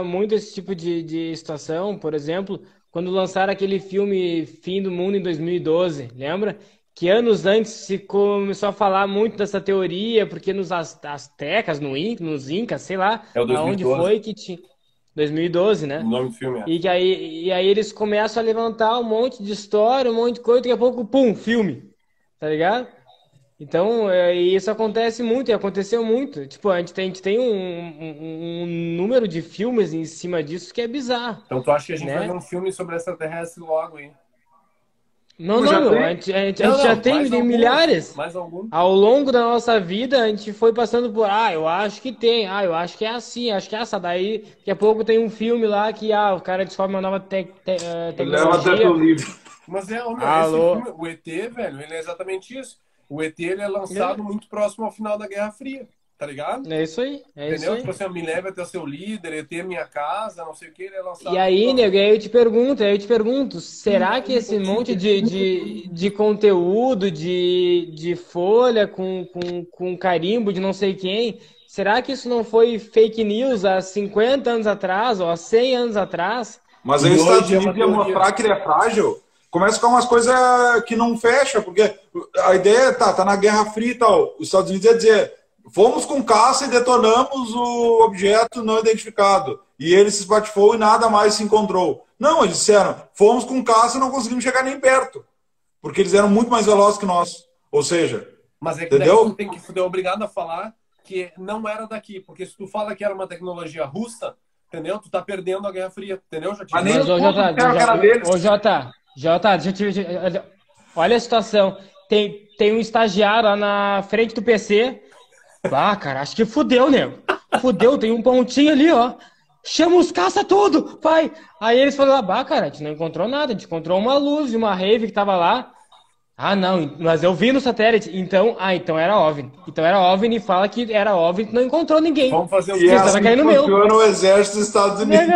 muito esse tipo de, de situação, por exemplo, quando lançaram aquele filme Fim do Mundo em 2012, lembra? Que anos antes se começou a falar muito dessa teoria, porque nos Aztecas, no Inca, nos Incas, sei lá, é aonde foi que tinha. 2012, né? O nome do filme é. E, aí, e aí eles começam a levantar um monte de história, um monte de coisa, daqui a pouco, pum, filme. Tá ligado? Então, é, isso acontece muito e aconteceu muito. Tipo, a gente tem, a gente tem um, um, um, número de filmes em cima disso que é bizarro. Então, tu acha que a gente né? vai ver um filme sobre extraterrestre logo, hein? Não, não, meu, a gente, a gente, não, a gente já tem milhares. Mais algum? Ao longo da nossa vida, a gente foi passando por, ah, eu acho que tem, ah, eu acho que é assim, acho que é essa. Daí, daqui a pouco tem um filme lá que, ah, o cara descobre uma nova te, te, uh, tecnologia. Leva até livro. Mas é, o, meu, Alô? Filme, o ET, velho, ele é exatamente isso. O ET ele é lançado é. muito próximo ao final da Guerra Fria, tá ligado? É isso aí. É Entendeu? Isso aí. Tipo assim, me leve até o seu líder, ET minha casa, não sei o que, ele é lançado. E aí, nego, aí eu te pergunto, aí eu te pergunto, será que esse monte de, de, de conteúdo, de, de folha com, com, com carimbo de não sei quem, será que isso não foi fake news há 50 anos atrás ou há 100 anos atrás? Mas aí os Estados Unidos ia mostrar que ele é frágil começa a ficar umas coisas que não fecha, porque a ideia tá, tá na Guerra Fria e tal. Os Estados Unidos ia dizer, fomos com caça e detonamos o objeto não identificado. E ele se esbatifou e nada mais se encontrou. Não, eles disseram, fomos com caça e não conseguimos chegar nem perto. Porque eles eram muito mais velozes que nós. Ou seja, mas é que entendeu? tu tem que ser obrigado a falar que não era daqui, porque se tu fala que era uma tecnologia russa, entendeu? Tu tá perdendo a Guerra Fria, entendeu? Já Mas nem Mas, ô, Jota, Jota, Jota, deixa olha a situação. Tem, tem um estagiário lá na frente do PC. Ah, cara, acho que fudeu, nego. Fudeu, tem um pontinho ali, ó. Chama os caça tudo, pai. Aí eles falaram, bah, cara, a gente não encontrou nada. A gente encontrou uma luz de uma rave que tava lá. Ah, não, mas eu vi no satélite. Então, ah, então era OVNI. Então era OVNI e fala que era OVNI não encontrou ninguém. Vamos fazer o que? Cair no meu. no exército dos Estados Unidos.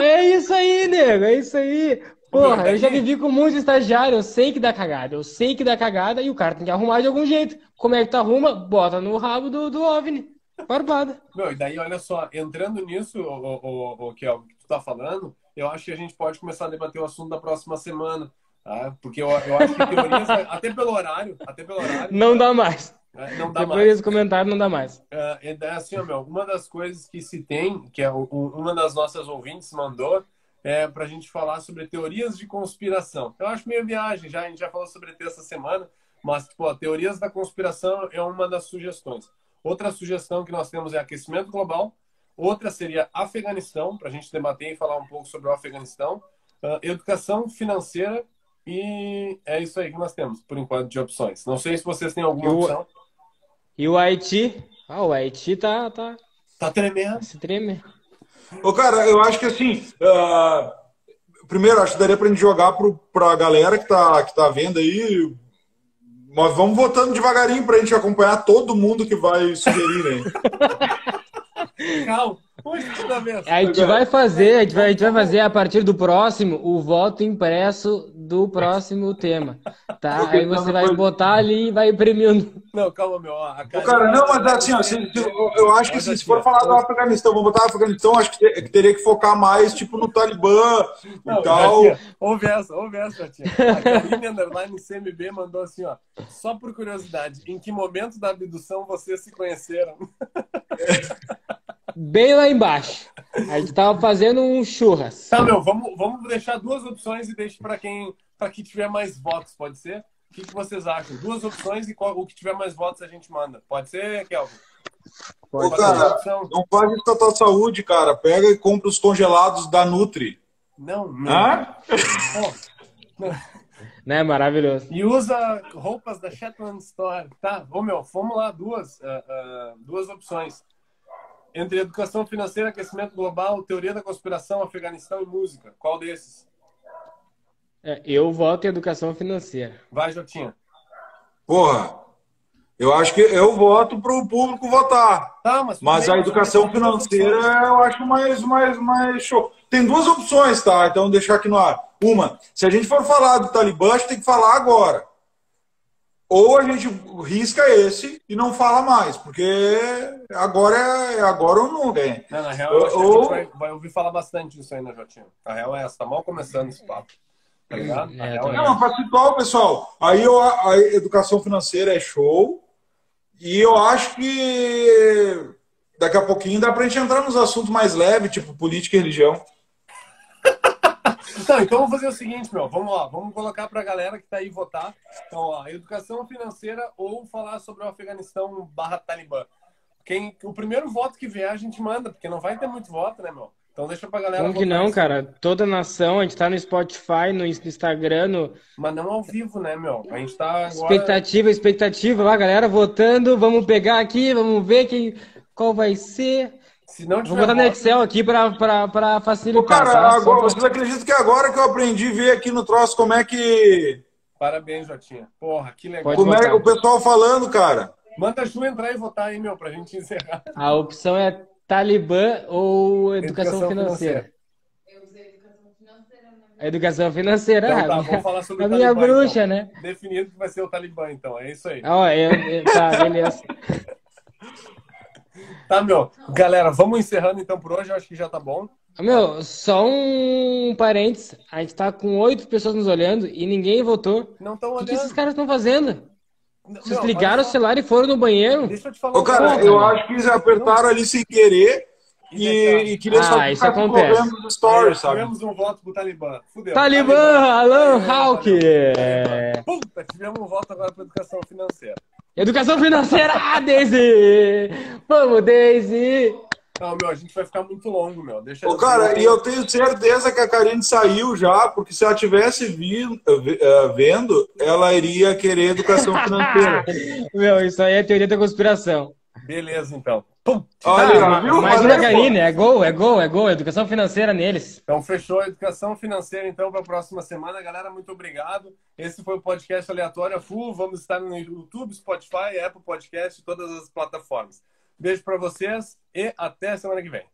é isso aí, nego, é isso aí. Porra, eu já vivi com muitos estagiários, eu sei que dá cagada, eu sei que dá cagada e o cara tem que arrumar de algum jeito. Como é que tu arruma? Bota no rabo do, do OVNI. Barbada. Meu, e daí, olha só, entrando nisso, o, o, o, que, é o que tu tá falando, eu acho que a gente pode começar a debater o assunto da próxima semana. Tá? Porque eu, eu acho que teorias, até pelo horário, até pelo horário. Não dá mais. É, não dá Depois mais. desse comentário, não dá mais. É, é assim, meu, uma das coisas que se tem, que é uma das nossas ouvintes mandou, é, para a gente falar sobre teorias de conspiração. Eu acho meio viagem, já, a gente já falou sobre ET essa semana, mas tipo, teorias da conspiração é uma das sugestões. Outra sugestão que nós temos é aquecimento global. Outra seria Afeganistão, para a gente debater e falar um pouco sobre o Afeganistão. Uh, educação financeira e é isso aí que nós temos, por enquanto, de opções. Não sei se vocês têm alguma e o, opção. E o Haiti? Ah, o Haiti tá... Tá, tá tremendo. Se treme. Ô, cara, eu acho que assim. Uh, primeiro, acho que daria pra gente jogar para a galera que tá, que tá vendo aí. Mas vamos votando devagarinho pra gente acompanhar todo mundo que vai sugerir, né? Calma. A gente vai fazer, a gente vai, a gente vai fazer a partir do próximo o voto impresso do próximo tema, tá? Aí você vai botar ali e vai imprimindo. Não, calma, meu. A cara, não, mas assim, ó, se, se, eu acho que se, se for falar do Afeganistão, vamos botar o Afeganistão, acho que, ter, que, teria que focar mais, tipo, no Talibã não, e tal. ouve essa, ouve essa, tia. A Karine Underline CMB mandou assim, ó. Só por curiosidade, em que momento da abdução vocês se conheceram? Bem lá embaixo. A gente tava fazendo um churras. Tá, meu, vamos, vamos deixar duas opções e deixe para quem, para quem tiver mais votos, pode ser? O que, que vocês acham? Duas opções e qual, o que tiver mais votos a gente manda. Pode ser, Kelvin? Pode Ô, cara, não faz isso com a tua saúde, cara. Pega e compra os congelados da Nutri. Não, não. Ah? Né, maravilhoso. E usa roupas da Shetland Store. Tá, ô meu, vamos lá, duas, uh, uh, duas opções entre educação financeira, aquecimento global, teoria da conspiração, Afeganistão e música. Qual desses? É, eu voto em educação financeira. Vai, Jotinha. Porra, eu acho que eu voto para o público votar. Tá, mas, mas a educação financeira eu acho mais, mais, mais show. Tem duas opções, tá? Então deixar aqui no ar. Uma, se a gente for falar do Talibã, a gente tem que falar agora. Ou a gente risca esse e não fala mais, porque agora é agora ou nunca. Não, na real, ou, a gente vai, vai, ouvir falar bastante disso aí, né, Jotinho? A real é essa, tá mal começando esse papo. Tá ligado? É, é não, para situar pessoal, aí eu, a educação financeira é show, e eu acho que daqui a pouquinho dá pra gente entrar nos assuntos mais leves, tipo política e religião. Então, então vamos fazer o seguinte, meu. Vamos lá, vamos colocar para a galera que está aí votar. Então, ó, educação financeira ou falar sobre o Afeganistão barra Talibã. Quem, o primeiro voto que vier a gente manda, porque não vai ter muito voto, né, meu? Então deixa pra galera. Como que não, isso. cara? Toda nação, a gente tá no Spotify, no Instagram, no... Mas não ao vivo, né, meu? A gente tá agora... Expectativa, expectativa lá, galera votando. Vamos pegar aqui, vamos ver quem, qual vai ser. Se não Vou botar no Excel aqui pra facilitar. Ô, cara, tá? agora, vocês acreditam que agora que eu aprendi a ver aqui no troço como é que... Parabéns, Jotinha. Porra, que legal. Como é o pessoal falando, cara? Manda a Ju entrar e votar aí, meu, pra gente encerrar. A opção é Talibã ou educação, educação financeira? Eu usei educação financeira. A educação financeira. Então, tá, vamos falar sobre a minha Talibã, bruxa, então. né? Definido que vai ser o Talibã, então. É isso aí. Ó, eu, eu, tá, beleza. tá, meu. Galera, vamos encerrando então por hoje. Eu acho que já tá bom. Meu, só um parênteses. A gente tá com oito pessoas nos olhando e ninguém votou. Não estão olhando. O que esses caras estão fazendo? Vocês não, ligaram o celular e foram no banheiro? Deixa eu te falar. Ô, cara, eu acho que eles apertaram ali sem querer e, e queria ah, só isso acontece. nos stories, sabe? Tivemos um voto pro Talibã. Fudeu. Talibã, Alan Hawk! Puta, tivemos um voto agora para educação financeira. Educação financeira, ah, Daisy! Vamos, Daisy! Não, meu, a gente vai ficar muito longo, meu. Deixa Ô, cara, e eu tenho certeza que a Karine saiu já, porque se ela tivesse vindo, eh, vendo, ela iria querer educação financeira. meu, isso aí é teoria da conspiração. Beleza, então. Pum. Olha, ah, viu? Imagina a Karine, é gol, é gol, é gol. Educação financeira neles. Então, fechou a educação financeira, então, para a próxima semana. Galera, muito obrigado. Esse foi o podcast Aleatória Full. Vamos estar no YouTube, Spotify, Apple Podcast, todas as plataformas. Beijo para vocês e até semana que vem.